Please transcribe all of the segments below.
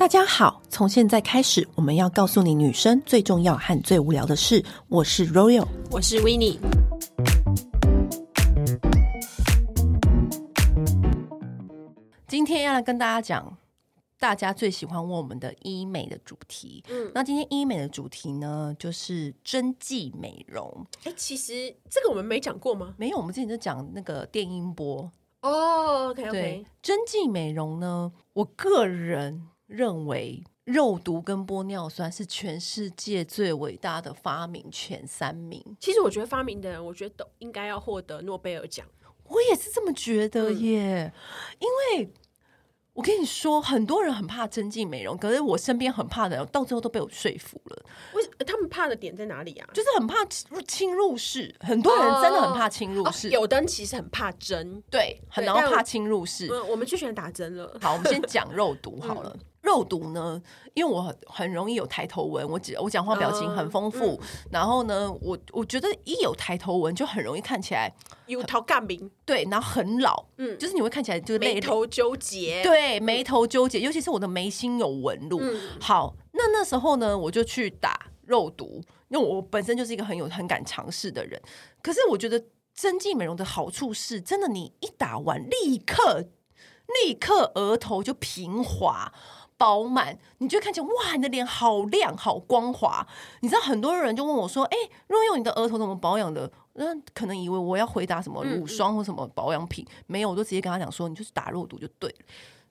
大家好，从现在开始，我们要告诉你女生最重要和最无聊的事。我是 Royal，我是 Winnie。今天要来跟大家讲，大家最喜欢问我们的医美的主题。嗯，那今天医美的主题呢，就是针剂美容。哎，其实这个我们没讲过吗？没有，我们之前就讲那个电音波。哦，OK，OK。对，针剂美容呢，我个人。认为肉毒跟玻尿酸是全世界最伟大的发明前三名。其实我觉得发明的人，我觉得都应该要获得诺贝尔奖。我也是这么觉得耶，嗯、因为我跟你说，很多人很怕针剂美容，可是我身边很怕的人，到最后都被我说服了。为他们怕的点在哪里啊？就是很怕侵入式，很多人真的很怕侵入式。哦哦、有的人其实很怕针，对，很然后怕侵入式。嗯，我们就喜欢打针了。好，我们先 讲肉毒好了。嗯肉毒呢，因为我很很容易有抬头纹，我我讲话表情很丰富，嗯、然后呢，我我觉得一有抬头纹就很容易看起来有头干明，对，然后很老，嗯，就是你会看起来就是眉头纠结，对，眉头纠结，尤其是我的眉心有纹路。嗯、好，那那时候呢，我就去打肉毒，因为我本身就是一个很有很敢尝试的人。可是我觉得针剂美容的好处是，真的，你一打完立刻立刻额头就平滑。饱满，你就看起来哇，你的脸好亮，好光滑。你知道很多人就问我说：“哎、欸，若用你的额头怎么保养的？”那可能以为我要回答什么乳霜或什么保养品，没有，我就直接跟他讲说：“你就是打肉毒就对了。”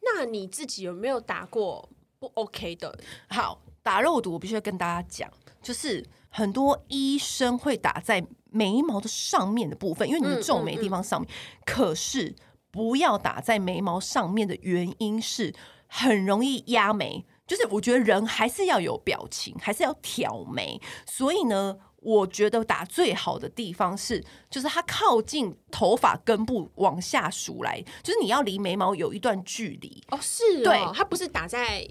那你自己有没有打过不 OK 的？好，打肉毒我必须要跟大家讲，就是很多医生会打在眉毛的上面的部分，因为你的皱眉地方上面。嗯嗯嗯可是不要打在眉毛上面的原因是。很容易压眉，就是我觉得人还是要有表情，还是要挑眉。所以呢，我觉得打最好的地方是，就是它靠近头发根部往下梳来，就是你要离眉毛有一段距离。哦，是哦，对，它不是打在。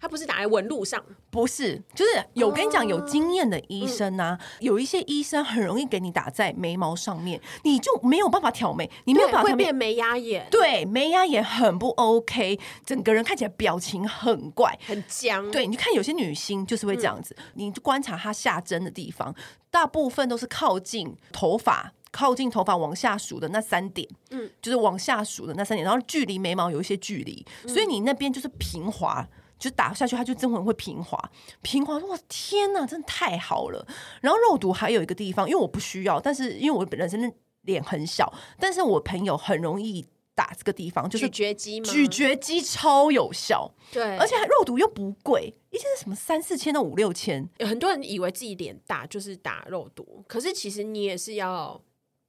它不是打在纹路上，不是，就是有跟你讲有经验的医生啊，有一些医生很容易给你打在眉毛上面，你就没有办法挑眉，你没有办法会变眉压眼，对，眉压眼很不 OK，整个人看起来表情很怪，很僵。对，你看有些女星就是会这样子，你就观察她下针的地方，大部分都是靠近头发，靠近头发往下数的那三点，嗯，就是往下数的那三点，然后距离眉毛有一些距离，所以你那边就是平滑。就打下去，它就真的会平滑，平滑。哇，天哪，真的太好了。然后肉毒还有一个地方，因为我不需要，但是因为我本身的脸很小，但是我朋友很容易打这个地方，就是咀嚼肌吗？咀嚼肌超有效，对，而且肉毒又不贵，一天是什么三四千到五六千。有很多人以为自己脸大就是打肉毒，可是其实你也是要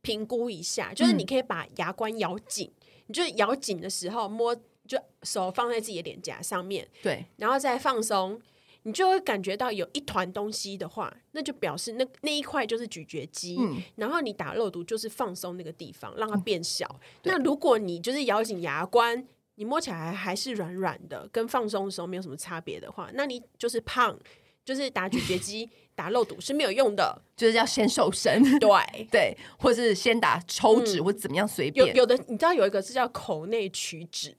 评估一下，就是你可以把牙关咬紧，嗯、你就咬紧的时候摸。就手放在自己的脸颊上面，对，然后再放松，你就会感觉到有一团东西的话，那就表示那那一块就是咀嚼肌。嗯，然后你打肉毒就是放松那个地方，让它变小。嗯、那如果你就是咬紧牙关，你摸起来还是软软的，跟放松的时候没有什么差别的话，那你就是胖，就是打咀嚼肌、打肉毒是没有用的，就是要先瘦身。对 对，或是先打抽脂、嗯、或怎么样随便。有有的你知道有一个是叫口内取脂。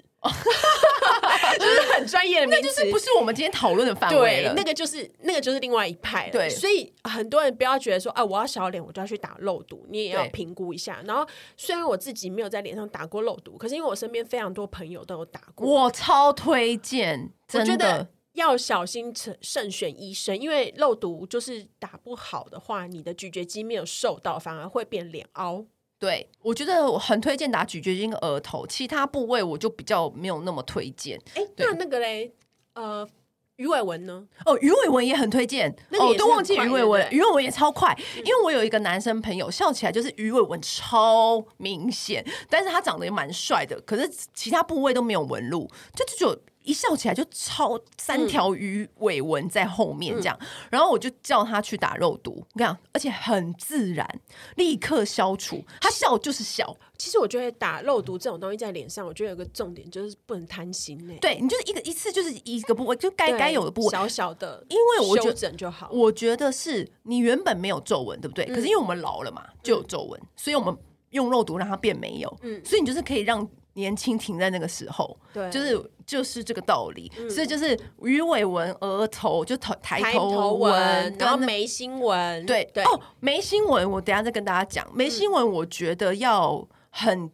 就是很专业的名词，那就是不是我们今天讨论的范围了，那个就是那个就是另外一派。对，所以很多人不要觉得说，啊，我要小脸，我就要去打肉毒，你也要评估一下。然后，虽然我自己没有在脸上打过肉毒，可是因为我身边非常多朋友都有打过，我超推荐。真的，我觉得要小心慎选医生，因为肉毒就是打不好的话，你的咀嚼肌没有受到，反而会变脸凹。对，我觉得我很推荐打咀嚼肌跟额头，其他部位我就比较没有那么推荐。哎，那那个嘞，呃，鱼尾纹呢？哦，鱼尾纹也很推荐。哦，都忘记鱼尾纹，鱼尾纹也超快。因为我有一个男生朋友，笑起来就是鱼尾纹超明显，但是他长得也蛮帅的，可是其他部位都没有纹路，就就就。一笑起来就超三条鱼尾纹在后面这样，嗯、然后我就叫他去打肉毒，你看，而且很自然，立刻消除。他笑就是笑。其实我觉得打肉毒这种东西在脸上，我觉得有个重点就是不能贪心呢。对，你就是一个一次就是一个部位，就该该有的部位，小小的，因为我觉得就好。我觉得是你原本没有皱纹，对不对？嗯、可是因为我们老了嘛，就有皱纹，嗯、所以我们。用肉毒让它变没有，嗯，所以你就是可以让年轻停在那个时候，对，就是就是这个道理。嗯、所以就是鱼尾纹、额头就头抬头纹，然后眉心纹，对对哦，眉心纹我等下再跟大家讲。眉心纹我觉得要很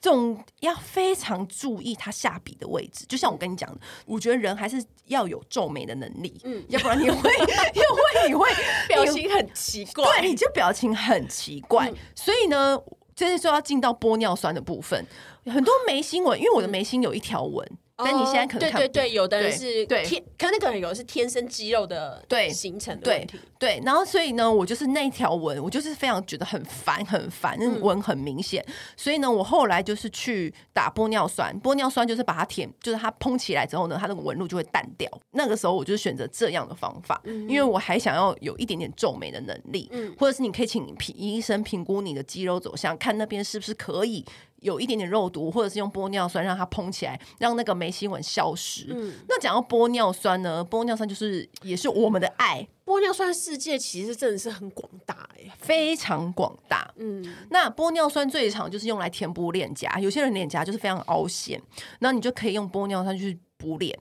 重，要非常注意它下笔的位置。就像我跟你讲的，我觉得人还是要有皱眉的能力，嗯，要不然你会，因 为你会 表情很奇怪，对，你就表情很奇怪。嗯、所以呢。就是说要进到玻尿酸的部分，很多眉心纹，因为我的眉心有一条纹。但你现在可能看对对对，有的人是天，可那个人有的是天生肌肉的对形成的问题，对，对，然后所以呢，我就是那一条纹，我就是非常觉得很烦很烦，那纹很明显，所以呢，我后来就是去打玻尿酸，玻尿酸就是把它填，就是它膨起来之后呢，它那个纹路就会淡掉。那个时候我就选择这样的方法，因为我还想要有一点点皱眉的能力，或者是你可以请评医生评估你的肌肉走向，看那边是不是可以。有一点点肉毒，或者是用玻尿酸让它膨起来，让那个眉心纹消失。嗯，那讲到玻尿酸呢？玻尿酸就是也是我们的爱。玻尿酸世界其实真的是很广大哎，非常广大。嗯，那玻尿酸最常就是用来填补脸颊，有些人脸颊就是非常凹陷，那你就可以用玻尿酸去补脸。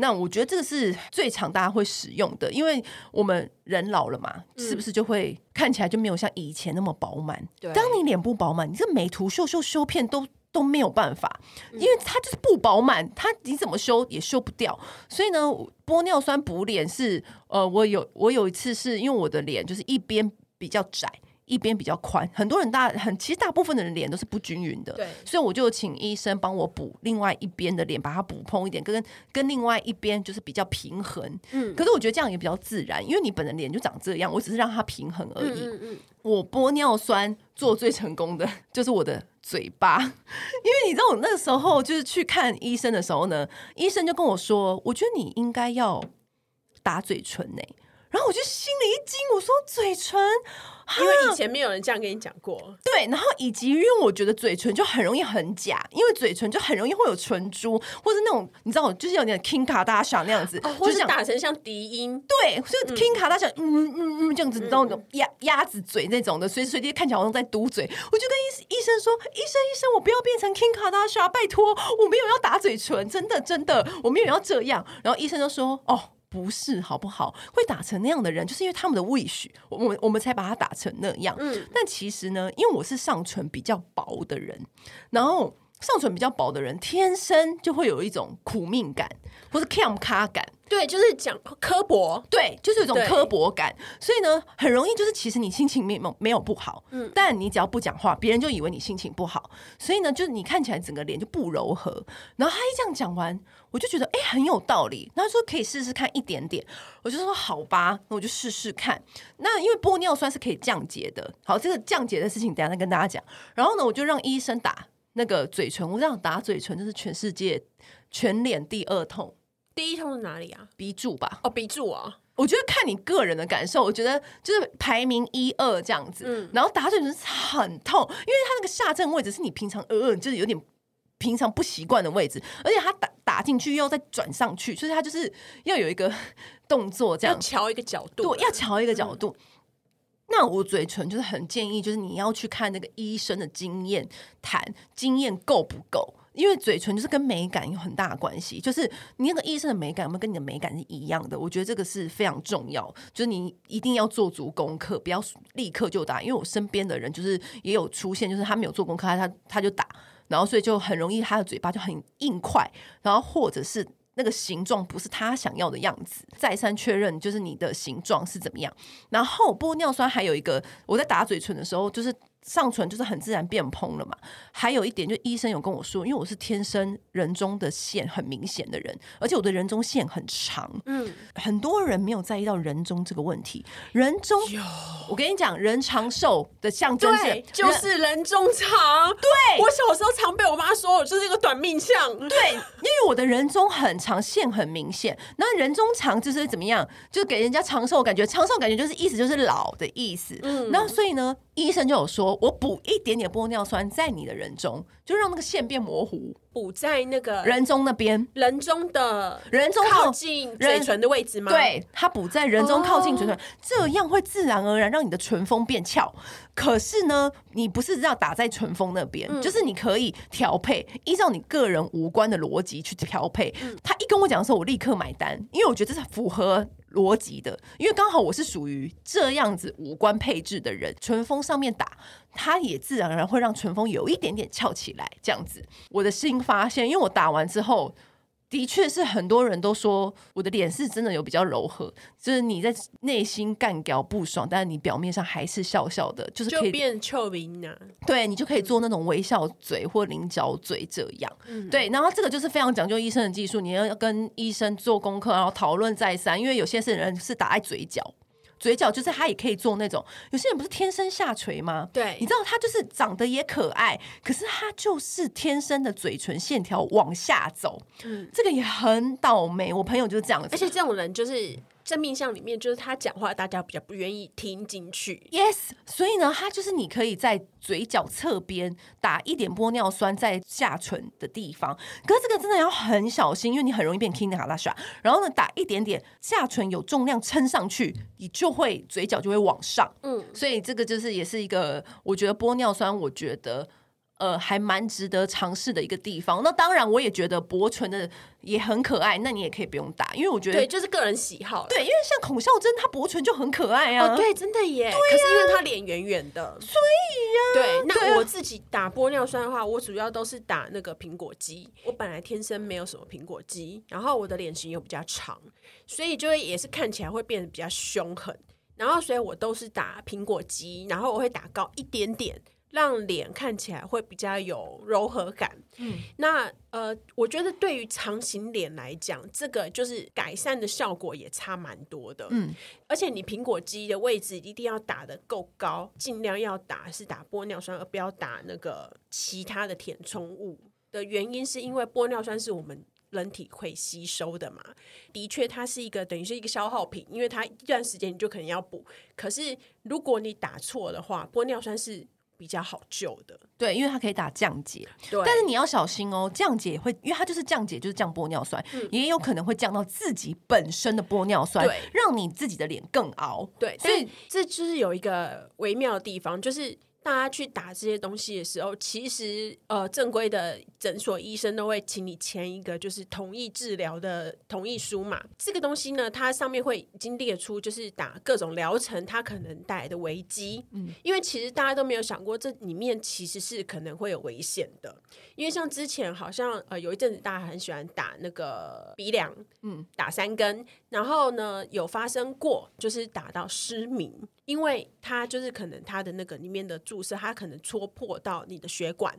那我觉得这个是最常大家会使用的，因为我们人老了嘛，嗯、是不是就会看起来就没有像以前那么饱满？对，当你脸不饱满，你这美图秀秀修片都都没有办法，因为它就是不饱满，它你怎么修也修不掉。所以呢，玻尿酸补脸是呃，我有我有一次是因为我的脸就是一边比较窄。一边比较宽，很多人大很其实大部分的人脸都是不均匀的，对，所以我就请医生帮我补另外一边的脸，把它补蓬一点，跟跟另外一边就是比较平衡。嗯，可是我觉得这样也比较自然，因为你本人脸就长这样，我只是让它平衡而已。嗯嗯嗯，我玻尿酸做最成功的 就是我的嘴巴，因为你知道我那个时候就是去看医生的时候呢，医生就跟我说，我觉得你应该要打嘴唇呢、欸。然后我就心里一惊，我说嘴唇，因为以前没有人这样跟你讲过。对，然后以及因为我觉得嘴唇就很容易很假，因为嘴唇就很容易会有唇珠，或者那种你知道，就是有点 Kim Kardashian 那样子，哦、或是打成像笛音。对，就 Kim Kardashian 嗯嗯嗯这样子，那种鸭鸭子嘴那种的，随时随地看起来好像在嘟嘴。我就跟医医生说：“医生医生，我不要变成 Kim Kardashian，拜托，我没有要打嘴唇，真的真的，我没有要这样。”然后医生就说：“哦。”不是好不好？会打成那样的人，就是因为他们的 wish，我们我们才把它打成那样。嗯，但其实呢，因为我是上唇比较薄的人，然后上唇比较薄的人，天生就会有一种苦命感，或是 cam 卡感。对，就是讲刻薄，对，就是有一种刻薄感，所以呢，很容易就是其实你心情没有没有不好，嗯，但你只要不讲话，别人就以为你心情不好，所以呢，就是你看起来整个脸就不柔和。然后他一这样讲完，我就觉得哎、欸、很有道理，他说可以试试看一点点，我就说好吧，那我就试试看。那因为玻尿酸是可以降解的，好，这个降解的事情等下再跟大家讲。然后呢，我就让医生打那个嘴唇，我这样打嘴唇就是全世界全脸第二痛。第一痛是哪里啊？鼻柱吧。哦，鼻柱啊。我觉得看你个人的感受，我觉得就是排名一二这样子。嗯。然后打嘴唇是很痛，因为它那个下正位置是你平常呃呃就是有点平常不习惯的位置，而且它打打进去又要再转上去，所以它就是要有一个 动作这样。要调一个角度。对，要调一个角度。嗯。那我嘴唇就是很建议，就是你要去看那个医生的经验谈，经验够不够？因为嘴唇就是跟美感有很大的关系，就是你那个医生的美感有没有跟你的美感是一样的？我觉得这个是非常重要，就是你一定要做足功课，不要立刻就打。因为我身边的人就是也有出现，就是他没有做功课，他他就打，然后所以就很容易他的嘴巴就很硬块，然后或者是那个形状不是他想要的样子。再三确认就是你的形状是怎么样。然后玻尿酸还有一个，我在打嘴唇的时候就是。上唇就是很自然变蓬了嘛。还有一点，就医生有跟我说，因为我是天生人中的线很明显的人，而且我的人中线很长。嗯，很多人没有在意到人中这个问题。人中，我跟你讲，人长寿的象征是就是人中长。对，我小时候常被我妈说我就是一个短命相。对，因为我的人中很长，线很明显。那人中长就是怎么样？就给人家长寿感觉，长寿感觉就是意思就是老的意思。嗯，那所以呢，医生就有说。我补一点点玻尿酸在你的人中，就让那个线变模糊。补在那个人中那边，人中的人中靠近嘴唇的位置吗？对，它补在人中靠近嘴唇，哦，这样会自然而然让你的唇峰变翘。可是呢，你不是要打在唇峰那边，嗯，就是你可以调配，依照你个人五官的逻辑去调配，嗯。他一跟我讲的时候，我立刻买单，因为我觉得这是符合逻辑的，因为刚好我是属于这样子五官配置的人，唇峰上面打，它也自然而然会让唇峰有一点点翘起来，这样子。我的新发现，因为我打完之后。的确是很多人都说我的脸是真的有比较柔和，就是你在内心干掉不爽，但是你表面上还是笑笑的，就是可以变臭名呢。对，你就可以做那种微笑嘴或菱角嘴这样。嗯，对，然后这个就是非常讲究医生的技术，你要跟医生做功课，然后讨论再三，因为有些是人是打在嘴角。嘴角就是他也可以做那种，有些人不是天生下垂吗？对，你知道他就是长得也可爱，可是他就是天生的嘴唇线条往下走，嗯，这个也很倒霉。我朋友就是这样子，而且这种人就是。生命相里面，就是他讲话，大家比较不愿意听进去。Yes，所以呢，他就是你可以在嘴角侧边打一点玻尿酸在下唇的地方，可是这个真的要很小心，因为你很容易变 King 卡拉莎。然后呢，打一点点下唇有重量撑上去，你就会嘴角就会往上。嗯，所以这个就是也是一个，我觉得玻尿酸，我觉得。呃，还蛮值得尝试的一个地方。那当然，我也觉得薄唇的也很可爱。那你也可以不用打，因为我觉得对，就是个人喜好。对，因为像孔孝真，她薄唇就很可爱啊。哦，对，真的耶。对啊，可是因为她脸圆圆的，所以呀。对，那我自己打玻尿酸的话，我主要都是打那个苹果肌。我本来天生没有什么苹果肌，然后我的脸型又比较长，所以就会也是看起来会变得比较凶狠。然后，所以我都是打苹果肌，然后我会打高一点点。让脸看起来会比较有柔和感。嗯，那呃，我觉得对于长型脸来讲，这个就是改善的效果也差蛮多的。嗯，而且你苹果肌的位置一定要打得够高，尽量要打是打玻尿酸，而不要打那个其他的填充物。的原因是因为玻尿酸是我们人体会吸收的嘛。的确，它是一个等于是一个消耗品，因为它一段时间你就可能要补。可是如果你打错的话，玻尿酸是。比较好救的，对，因为它可以打降解，对，但是你要小心哦，降解会，因为它就是降解，就是降玻尿酸，嗯，也有可能会降到自己本身的玻尿酸，让你自己的脸更凹，对，所以这就是有一个微妙的地方，就是。大家去打这些东西的时候，其实呃，正规的诊所医生都会请你签一个就是同意治疗的同意书嘛。这个东西呢，它上面会已经列出就是打各种疗程它可能带来的危机。嗯，因为其实大家都没有想过这里面其实是可能会有危险的。因为像之前好像呃有一阵子大家很喜欢打那个鼻梁，嗯，打三根，然后呢有发生过就是打到失明。因为它就是可能它的那个里面的注射，它可能戳破到你的血管，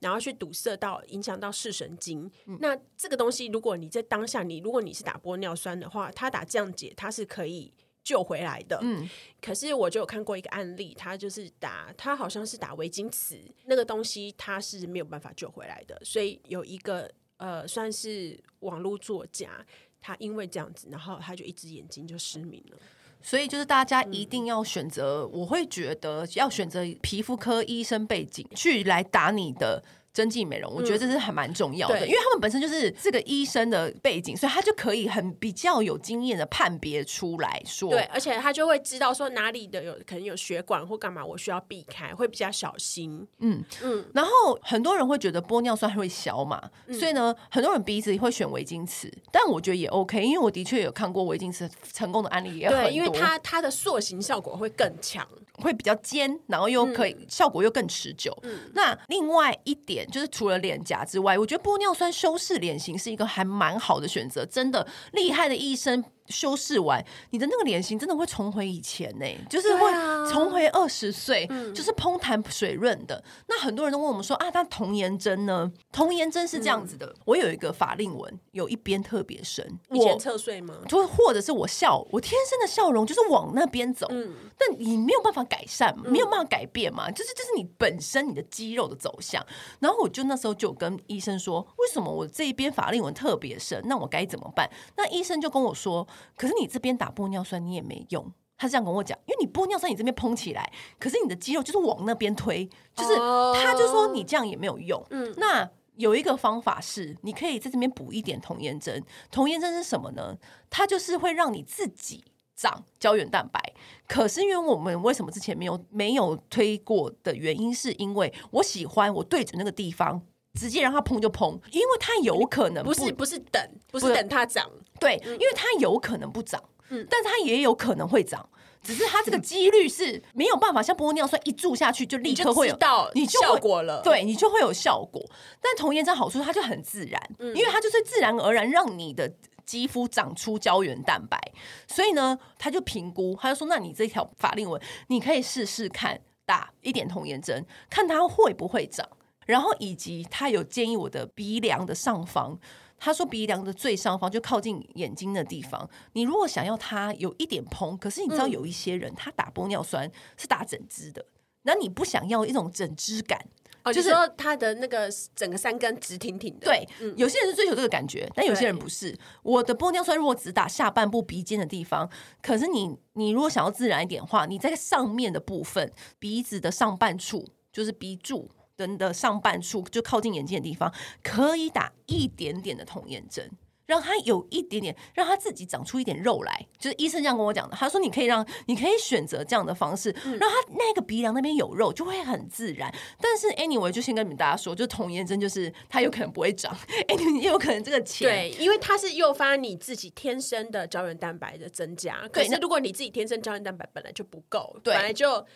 然后去堵塞到影响到视神经。嗯。那这个东西，如果你在当下你如果你是打玻尿酸的话，它打降解它是可以救回来的。嗯。可是我就有看过一个案例，他就是打他好像是打维晶瓷那个东西，它是没有办法救回来的。所以有一个呃算是网络作家，他因为这样子，然后他就一只眼睛就失明了。所以就是大家一定要选择，我会觉得要选择皮肤科医生背景去来打你的。针剂美容，我觉得这是还蛮重要的，嗯，因为他们本身就是这个医生的背景，所以他就可以很比较有经验的判别出来说，对，而且他就会知道说哪里的有可能有血管或干嘛，我需要避开，会比较小心。嗯嗯。然后很多人会觉得玻尿酸会消嘛，嗯，所以呢，很多人鼻子会选维金瓷，但我觉得也 OK，因为我的确有看过维金瓷成功的案例也很多，对，因为它它的塑形效果会更强，会比较尖，然后又可以，嗯，效果又更持久。嗯。那另外一点。就是除了脸颊之外，我觉得玻尿酸修饰脸型是一个还蛮好的选择，真的厉害的医生。修饰完，你的那个脸型真的会重回以前呢、欸，就是会重回二十岁，就是蓬弹水润的、嗯。那很多人都问我们说啊，那童颜针呢？童颜针是这样子的，嗯、我有一个法令纹，有一边特别深，以前侧睡吗？就或者是我笑，我天生的笑容就是往那边走、嗯，但你没有办法改善，没有办法改变嘛，就是就是你本身你的肌肉的走向。然后我就那时候就跟医生说，为什么我这一边法令纹特别深？那我该怎么办？那医生就跟我说。可是你这边打玻尿酸你也没用，他是这样跟我讲，因为你玻尿酸你这边膨起来，可是你的肌肉就是往那边推，就是他就说你这样也没有用。嗯，那有一个方法是，你可以在这边补一点童颜针。童颜针是什么呢？它就是会让你自己长胶原蛋白。可是因为我们为什么之前没有没有推过的原因，是因为我喜欢我对准那个地方，直接让它膨就膨，因为它有可能不，不是不是等不是等它长，对，因为它有可能不长，嗯，但是它也有可能会长。只是它这个几率是没有办法像玻尿酸一注下去就立刻会有到你效果了，对你就会有效果。但童颜针好处它就很自然，因为它就是自然而然让你的肌肤长出胶原蛋白，所以呢，他就评估，他就说，那你这条法令纹你可以试试看打一点童颜针，看它会不会长，然后以及他有建议我的鼻梁的上方。他说鼻梁的最上方就靠近眼睛的地方，你如果想要它有一点蓬，可是你知道有一些人他打玻尿酸是打整支的，那你不想要一种整支感，哦，就是说他的那个整个三根直挺挺的。对，有些人是追求这个感觉，但有些人不是。我的玻尿酸如果只打下半部鼻尖的地方，可是你你如果想要自然一点的话，你在上面的部分鼻子的上半处就是鼻柱。人的上半处就靠近眼睛的地方，可以打一点点的童颜针，让它有一点点，让它自己长出一点肉来。就是医生这样跟我讲的，他说你可以让，你可以选择这样的方式，让他那个鼻梁那边有肉，就会很自然。但是 anyway，就先跟你们大家说，就童颜针就是它有可能不会长，哎，也有可能这个钱，对，因为它是诱发你自己天生的胶原蛋白的增加。可是如果你自己天生胶原蛋白本来就不够，对，本来就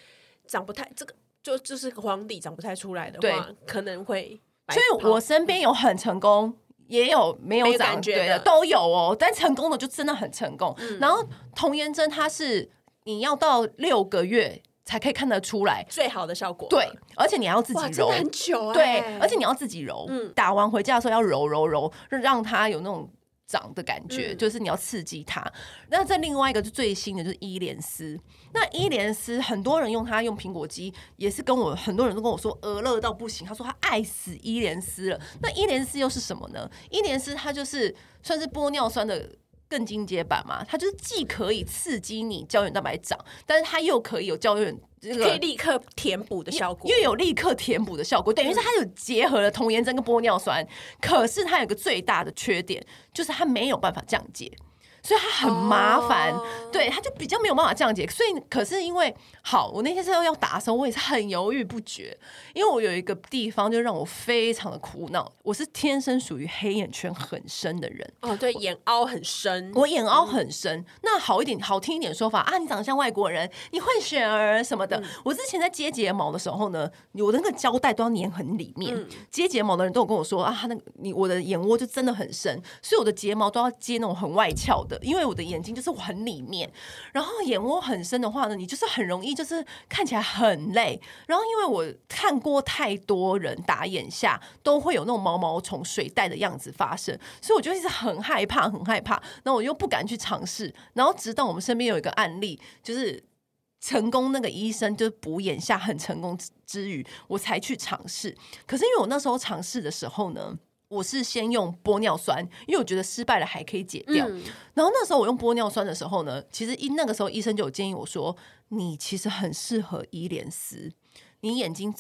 长不太这个。就就是黄底长不太出来的话，可能会。所以我身边有很成功，也有没有长觉的都有哦。但成功的就真的很成功。嗯、然后童颜针它是你要到六个月才可以看得出来最好的效果。对，而且你还要自己揉很久、欸。对，而且你要自己揉。嗯，打完回家的时候要揉揉揉，让它有那种。长的感觉、嗯、就是你要刺激它。那在另外一个就最新的就是伊莲丝。那伊莲丝很多人用它用苹果肌，也是跟我很多人都跟我说，鹅乐到不行。他说他爱死伊莲丝了。那伊莲丝又是什么呢？伊莲丝它就是算是玻尿酸的。更进阶版嘛，它就是既可以刺激你胶原蛋白长，但是它又可以有胶原这个可以立刻填补的效果，又有立刻填补的效果，等于是它有结合了童颜针跟玻尿酸，可是它有个最大的缺点，就是它没有办法降阶。所以它很麻烦，oh. 对，它就比较没有办法降解。所以，可是因为好，我那天是要要打的时候，我也是很犹豫不决，因为我有一个地方就让我非常的苦恼。我是天生属于黑眼圈很深的人哦，oh, 对，眼凹很深，我眼凹很深。嗯、那好一点，好听一点说法啊，你长得像外国人，你混血儿什么的。嗯、我之前在接睫毛的时候呢，我的那个胶带都要粘很里面。嗯、接睫毛的人都有跟我说啊，他那个你我的眼窝就真的很深，所以我的睫毛都要接那种很外翘的。因为我的眼睛就是很里面，然后眼窝很深的话呢，你就是很容易就是看起来很累。然后因为我看过太多人打眼下都会有那种毛毛虫水袋的样子发生，所以我就一直很害怕，很害怕。然后我又不敢去尝试。然后直到我们身边有一个案例，就是成功那个医生就补眼下很成功之余，我才去尝试。可是因为我那时候尝试的时候呢。我是先用玻尿酸，因为我觉得失败了还可以解掉。嗯、然后那时候我用玻尿酸的时候呢，其实医那个时候医生就有建议我说，你其实很适合伊莲丝，你眼睛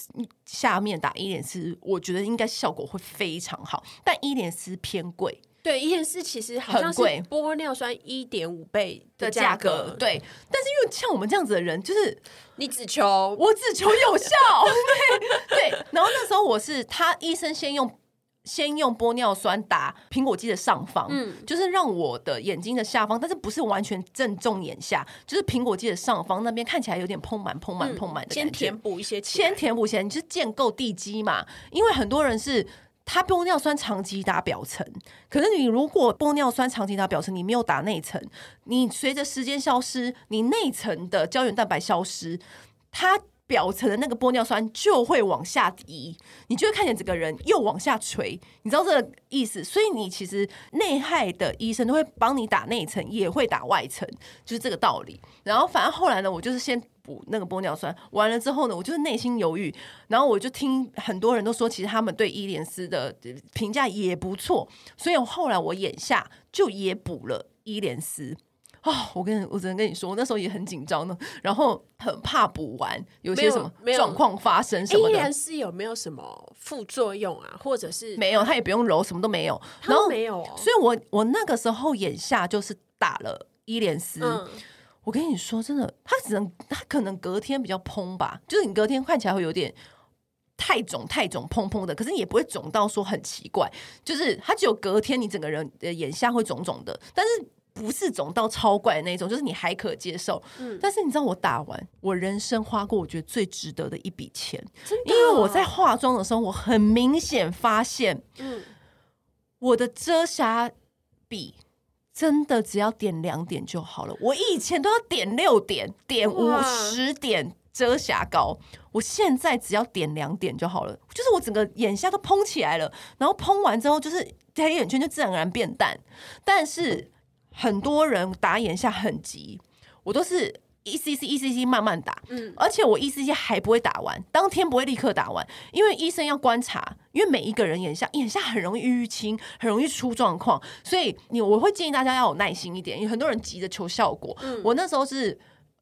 下面打伊莲丝，我觉得应该效果会非常好。但伊莲丝偏贵，对，伊莲丝其实好像是玻尿酸一点五倍的价格，格。对，但是因为像我们这样子的人，就是你只求我只求有效，对对。然后那时候我是他医生先用。先用玻尿酸打苹果肌的上方，嗯，就是让我的眼睛的下方，但是不是完全正中眼下，就是苹果肌的上方那边看起来有点膨满、膨满、膨满的。先填补一些，先填补先，就是建构地基嘛。因为很多人是他玻尿酸长期打表层，可是你如果玻尿酸长期打表层，你没有打内层，你随着时间消失，你内层的胶原蛋白消失，它。表层的那个玻尿酸就会往下移，你就会看见整个人又往下垂，你知道这个意思？所以你其实内害的医生都会帮你打内层，也会打外层，就是这个道理。然后反正后来呢，我就是先补那个玻尿酸，完了之后呢，我就是内心犹豫，然后我就听很多人都说，其实他们对伊莲丝的评价也不错，所以后来我眼下就也补了伊莲丝。哦，我跟我只能跟你说，我那时候也很紧张呢，然后很怕补完有些什么状况发生什么的。依然是有没有什么副作用啊？或者是没有，他也不用揉，什么都没有。然后没有、哦，所以我我那个时候眼下就是打了伊莲丝。嗯、我跟你说，真的，他只能他可能隔天比较嘭吧，就是你隔天看起来会有点太肿太肿嘭嘭的，可是你也不会肿到说很奇怪，就是他只有隔天你整个人的眼下会肿肿的，但是。不是肿到超怪的那种，就是你还可接受。嗯，但是你知道我打完，我人生花过我觉得最值得的一笔钱？因为我在化妆的时候，我很明显发现，嗯，我的遮瑕笔真的只要点两点就好了。我以前都要点六点、点五十点遮瑕膏，我现在只要点两点就好了。就是我整个眼下都嘭起来了，然后嘭完之后，就是黑眼圈就自然而然变淡，但是。很多人打眼下很急，我都是一 cc 一 cc 慢慢打，嗯，而且我一 cc 还不会打完，当天不会立刻打完，因为医生要观察，因为每一个人眼下眼下很容易淤青，很容易出状况，所以你我会建议大家要有耐心一点，因为很多人急着求效果。嗯，我那时候是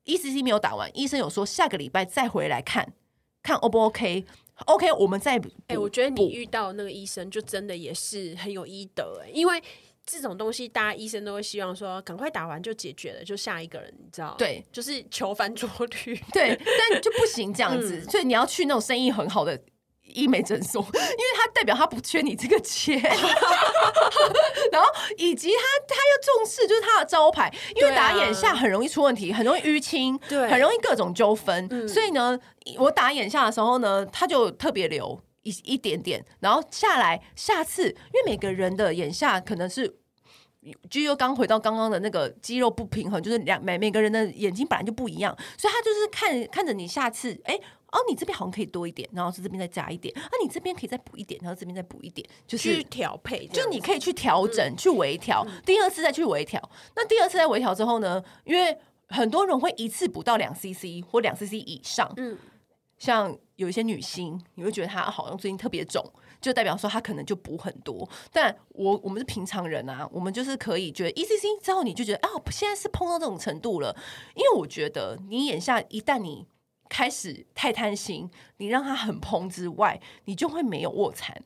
一 cc 没有打完，医生有说下个礼拜再回来看看 O 不 OK，OK，OK，我们再哎，我觉得你遇到那个医生就真的也是很有医德哎，因为。这种东西，大家医生都会希望说，赶快打完就解决了，就下一个人，你知道？对，就是求翻桌率。对，但就不行这样子，嗯、所以你要去那种生意很好的医美诊所，因为他代表他不缺你这个钱，然后以及他他要重视就是他的招牌，因为打眼下很容易出问题，很容易淤青，对，很容易各种纠纷，嗯、所以呢，我打眼下的时候呢，他就特别留。一一点点，然后下来，下次，因为每个人的眼下可能是，就又刚回到刚刚的那个肌肉不平衡，就是两每每个人的眼睛本来就不一样，所以他就是看看着你下次，哎，哦，你这边好像可以多一点，然后是这边再加一点，啊，你这边可以再补一点，然后这边再补一点，就是去调配，就你可以去调整，嗯、去微调，第二次再去微调。那第二次再微调之后呢，因为很多人会一次补到两 CC 或两 CC 以上，嗯。像有一些女星，你会觉得她好像最近特别肿，就代表说她可能就补很多。但我我们是平常人啊，我们就是可以觉得 ECC 之后你就觉得啊，现在是碰到这种程度了。因为我觉得你眼下一旦你开始太贪心，你让它很膨之外，你就会没有卧蚕。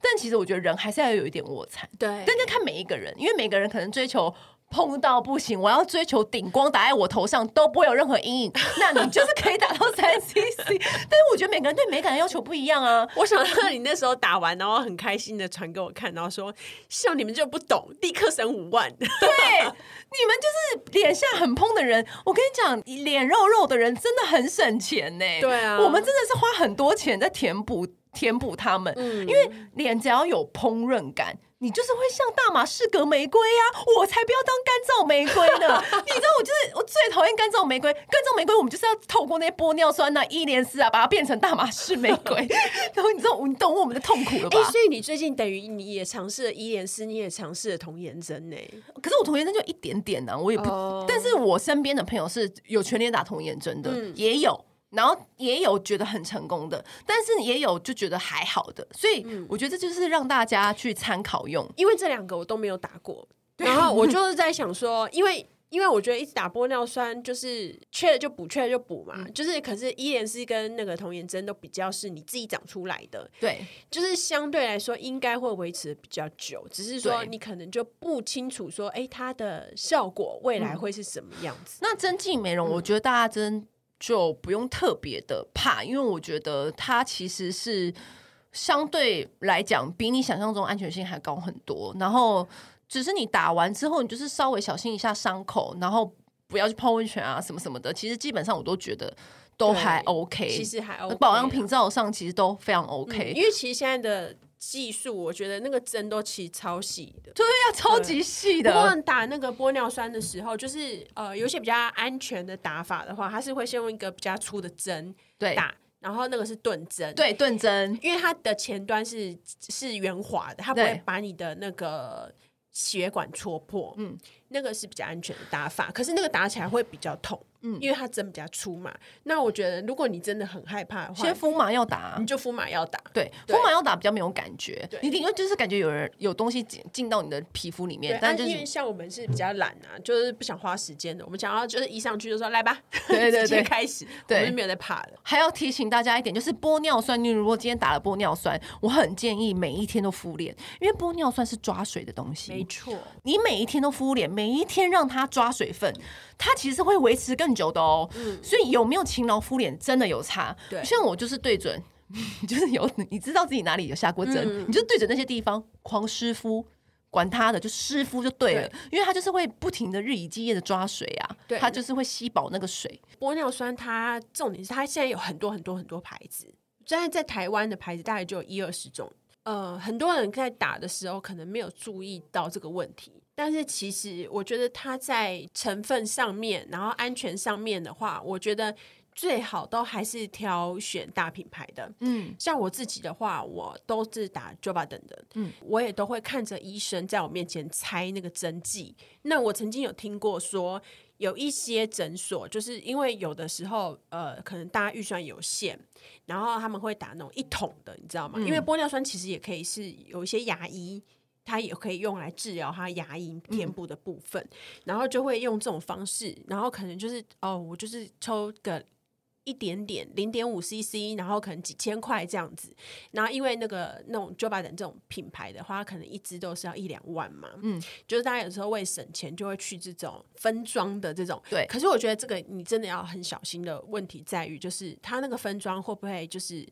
但其实我觉得人还是要有一点卧蚕，对。但就看每一个人，因为每个人可能追求。碰到不行，我要追求顶光打在我头上都不会有任何阴影，那你就是可以打到三 CC。但是我觉得每个人对美感的要求不一样啊。我想到你那时候打完，然后很开心的传给我看，然后说像你们就不懂，立刻省五万。对，你们就是脸下很膨的人，我跟你讲，脸肉肉的人真的很省钱呢。对啊，我们真的是花很多钱在填补填补他们，嗯、因为脸只要有烹饪感。你就是会像大马士革玫瑰呀、啊，我才不要当干燥玫瑰呢！你知道我就是我最讨厌干燥玫瑰，干燥玫瑰我们就是要透过那些玻尿酸呐、啊、伊莲丝啊，把它变成大马士玫瑰。然后你知道你懂我们的痛苦了吧？所以你最近等于你也尝试了伊莲丝，你也尝试了童颜针呢。可是我童颜针就一点点呢、啊，我也不。Oh. 但是我身边的朋友是有全脸打童颜针的，嗯、也有。然后也有觉得很成功的，但是也有就觉得还好的，所以我觉得这就是让大家去参考用，因为这两个我都没有打过，然后我就是在想说，因为因为我觉得一直打玻尿酸就是缺了就补，缺了就补嘛，嗯、就是可是伊莲丝跟那个童颜针都比较是你自己长出来的，对，就是相对来说应该会维持的比较久，只是说你可能就不清楚说，哎，它的效果未来会是什么样子。嗯、那针剂美容，我觉得大家真。就不用特别的怕，因为我觉得它其实是相对来讲比你想象中安全性还高很多。然后只是你打完之后，你就是稍微小心一下伤口，然后不要去泡温泉啊什么什么的。其实基本上我都觉得都还 OK，其实还 OK，保养品照上其实都非常 OK，嗯，因为其实现在的。技术，我觉得那个针都其实超细的，对呀，超级细的。不过打那个玻尿酸的时候，就是呃，有些比较安全的打法的话，它是会先用一个比较粗的针对。打，然后那个是钝针，对钝针，因为它的前端是是圆滑的，它不会把你的那个血管戳破，嗯，那个是比较安全的打法。可是那个打起来会比较痛。嗯，因为它针比较粗嘛。那我觉得，如果你真的很害怕的话，先敷麻药打，你就敷麻药打。对，敷麻药打比较没有感觉。对，你顶多就是感觉有人有东西进进到你的皮肤里面。但就是因为像我们是比较懒啊，就是不想花时间的。我们想要就是一上去就说来吧，对对对，开始，对，我们没有在怕的。还要提醒大家一点，就是玻尿酸，你如果今天打了玻尿酸，我很建议每一天都敷脸，因为玻尿酸是抓水的东西。没错，你每一天都敷脸，每一天让它抓水分，它其实会维持更久的哦。嗯，所以有没有勤劳敷脸真的有差。对，像我就是对准，就是有你知道自己哪里有下过针，嗯、你就对准那些地方狂湿敷，管它的就湿敷就对了，对，因为它就是会不停的日以继夜的抓水啊，对，它就是会吸饱那个水。玻尿酸它重点是它现在有很多很多很多牌子，现在在台湾的牌子大概就有一二十种。呃，很多人在打的时候可能没有注意到这个问题，但是其实我觉得它在成分上面，然后安全上面的话，我觉得最好都还是挑选大品牌的。嗯，像我自己的话，我都是打 Jovadent 的。嗯，我也都会看着医生在我面前猜那个针剂。那我曾经有听过说。有一些诊所，就是因为有的时候，呃，可能大家预算有限，然后他们会打那种一桶的，你知道吗？嗯、因为玻尿酸其实也可以是有一些牙医，他也可以用来治疗它牙龈填补的部分，嗯、然后就会用这种方式，然后可能就是哦，我就是抽个。一点点零点五 CC，然后可能几千块这样子，然后因为那个那种 Jovadent 这种品牌的话，可能一支都是要一两万嘛，嗯，就是大家有时候为省钱就会去这种分装的这种，对。可是我觉得这个你真的要很小心的问题在于，就是它那个分装会不会就是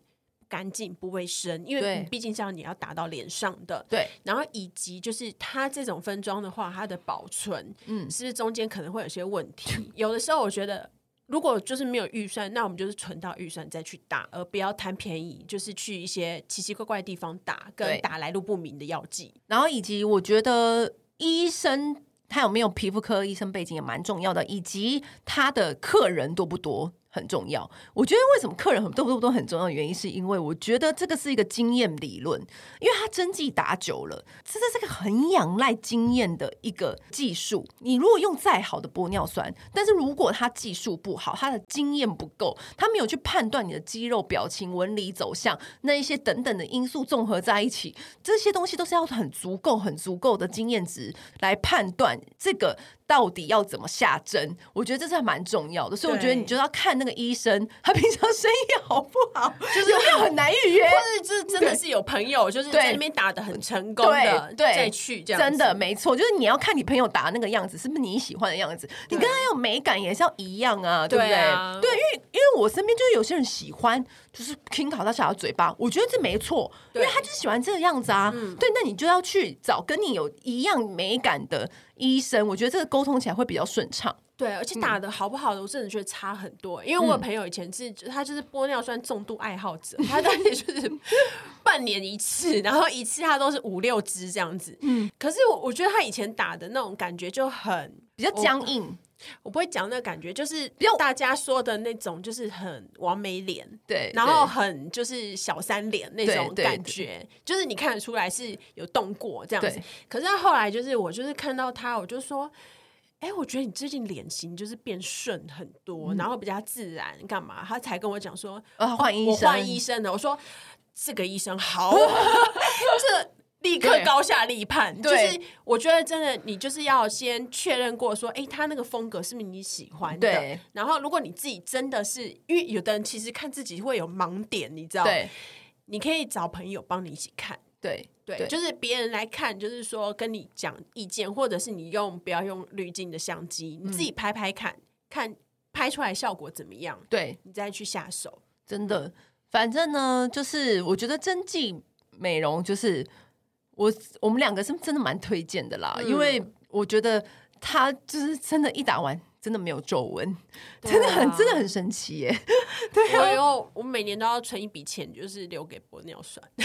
干净不卫生？因为毕竟像你要打到脸上的，对。然后以及就是它这种分装的话，它的保存，嗯，是不是中间可能会有些问题？有的时候我觉得。如果就是没有预算，那我们就是存到预算再去打，而不要贪便宜，就是去一些奇奇怪怪的地方打，跟打来路不明的药剂。然后以及我觉得医生他有没有皮肤科医生背景也蛮重要的，以及他的客人多不多。很重要，我觉得为什么客人很多不多很重要的原因，是因为我觉得这个是一个经验理论，因为他针剂打久了，这是这个很仰赖经验的一个技术。你如果用再好的玻尿酸，但是如果他技术不好，他的经验不够，他没有去判断你的肌肉表情、纹理走向那一些等等的因素综合在一起，这些东西都是要很足够、很足够的经验值来判断这个。到底要怎么下针？我觉得这是还蛮重要的，所以我觉得你就要看那个医生，他平常生意好不好，就是有没有很难预约，或是这真的是有朋友就是在那边打的很成功的，对，再去这样，真的没错，就是你要看你朋友打的那个样子是不是你喜欢的样子，你跟他有美感也是要一样啊，对不对？对，因为因为我身边就是有些人喜欢就是轻烤他小的嘴巴，我觉得这没错，因为他就是喜欢这个样子啊，对，那你就要去找跟你有一样美感的。医生，我觉得这个沟通起来会比较顺畅。对，而且打的好不好的，我真的觉得差很多。因为我有朋友以前是，他就是玻尿酸重度爱好者，他当年就是半年一次，然后一次他都是五六支这样子。嗯，可是我我觉得他以前打的那种感觉就很比较僵硬。我不会讲那个感觉，就是大家说的那种，就是很完美脸，对，然后很就是小三脸那种感觉，就是你看得出来是有动过这样子。可是他后来就是我就是看到他，我就说，哎，我觉得你最近脸型就是变顺很多，然后比较自然，干嘛？他才跟我讲说，换医生，换医生的。我说这个医生好，这。立刻高下立判，就是我觉得真的，你就是要先确认过，说，哎、欸，他那个风格是不是你喜欢的？对。然后，如果你自己真的是，因为有的人其实看自己会有盲点，你知道？对。你可以找朋友帮你一起看。对对，就是别人来看，就是说跟你讲意见，或者是你用不要用滤镜的相机，你自己拍拍看，嗯、看拍出来效果怎么样？对，你再去下手。真的，反正呢，就是我觉得真迹美容就是。我我们两个是真的蛮推荐的啦，嗯、因为我觉得他就是真的，一打完真的没有皱纹，啊、真的很真的很神奇耶。对啊，然后我每年都要存一笔钱，就是留给玻尿酸。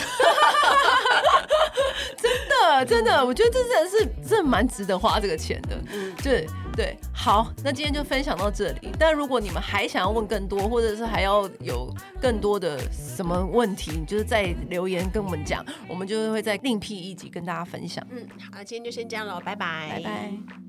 真的真的，我觉得这真的是真的蛮值得花这个钱的。嗯，对。对，好，那今天就分享到这里。但如果你们还想要问更多，或者是还要有更多的什么问题，你就是在留言跟我们讲，我们就会再另辟一集跟大家分享。嗯，好，今天就先这样喽，拜拜，拜拜。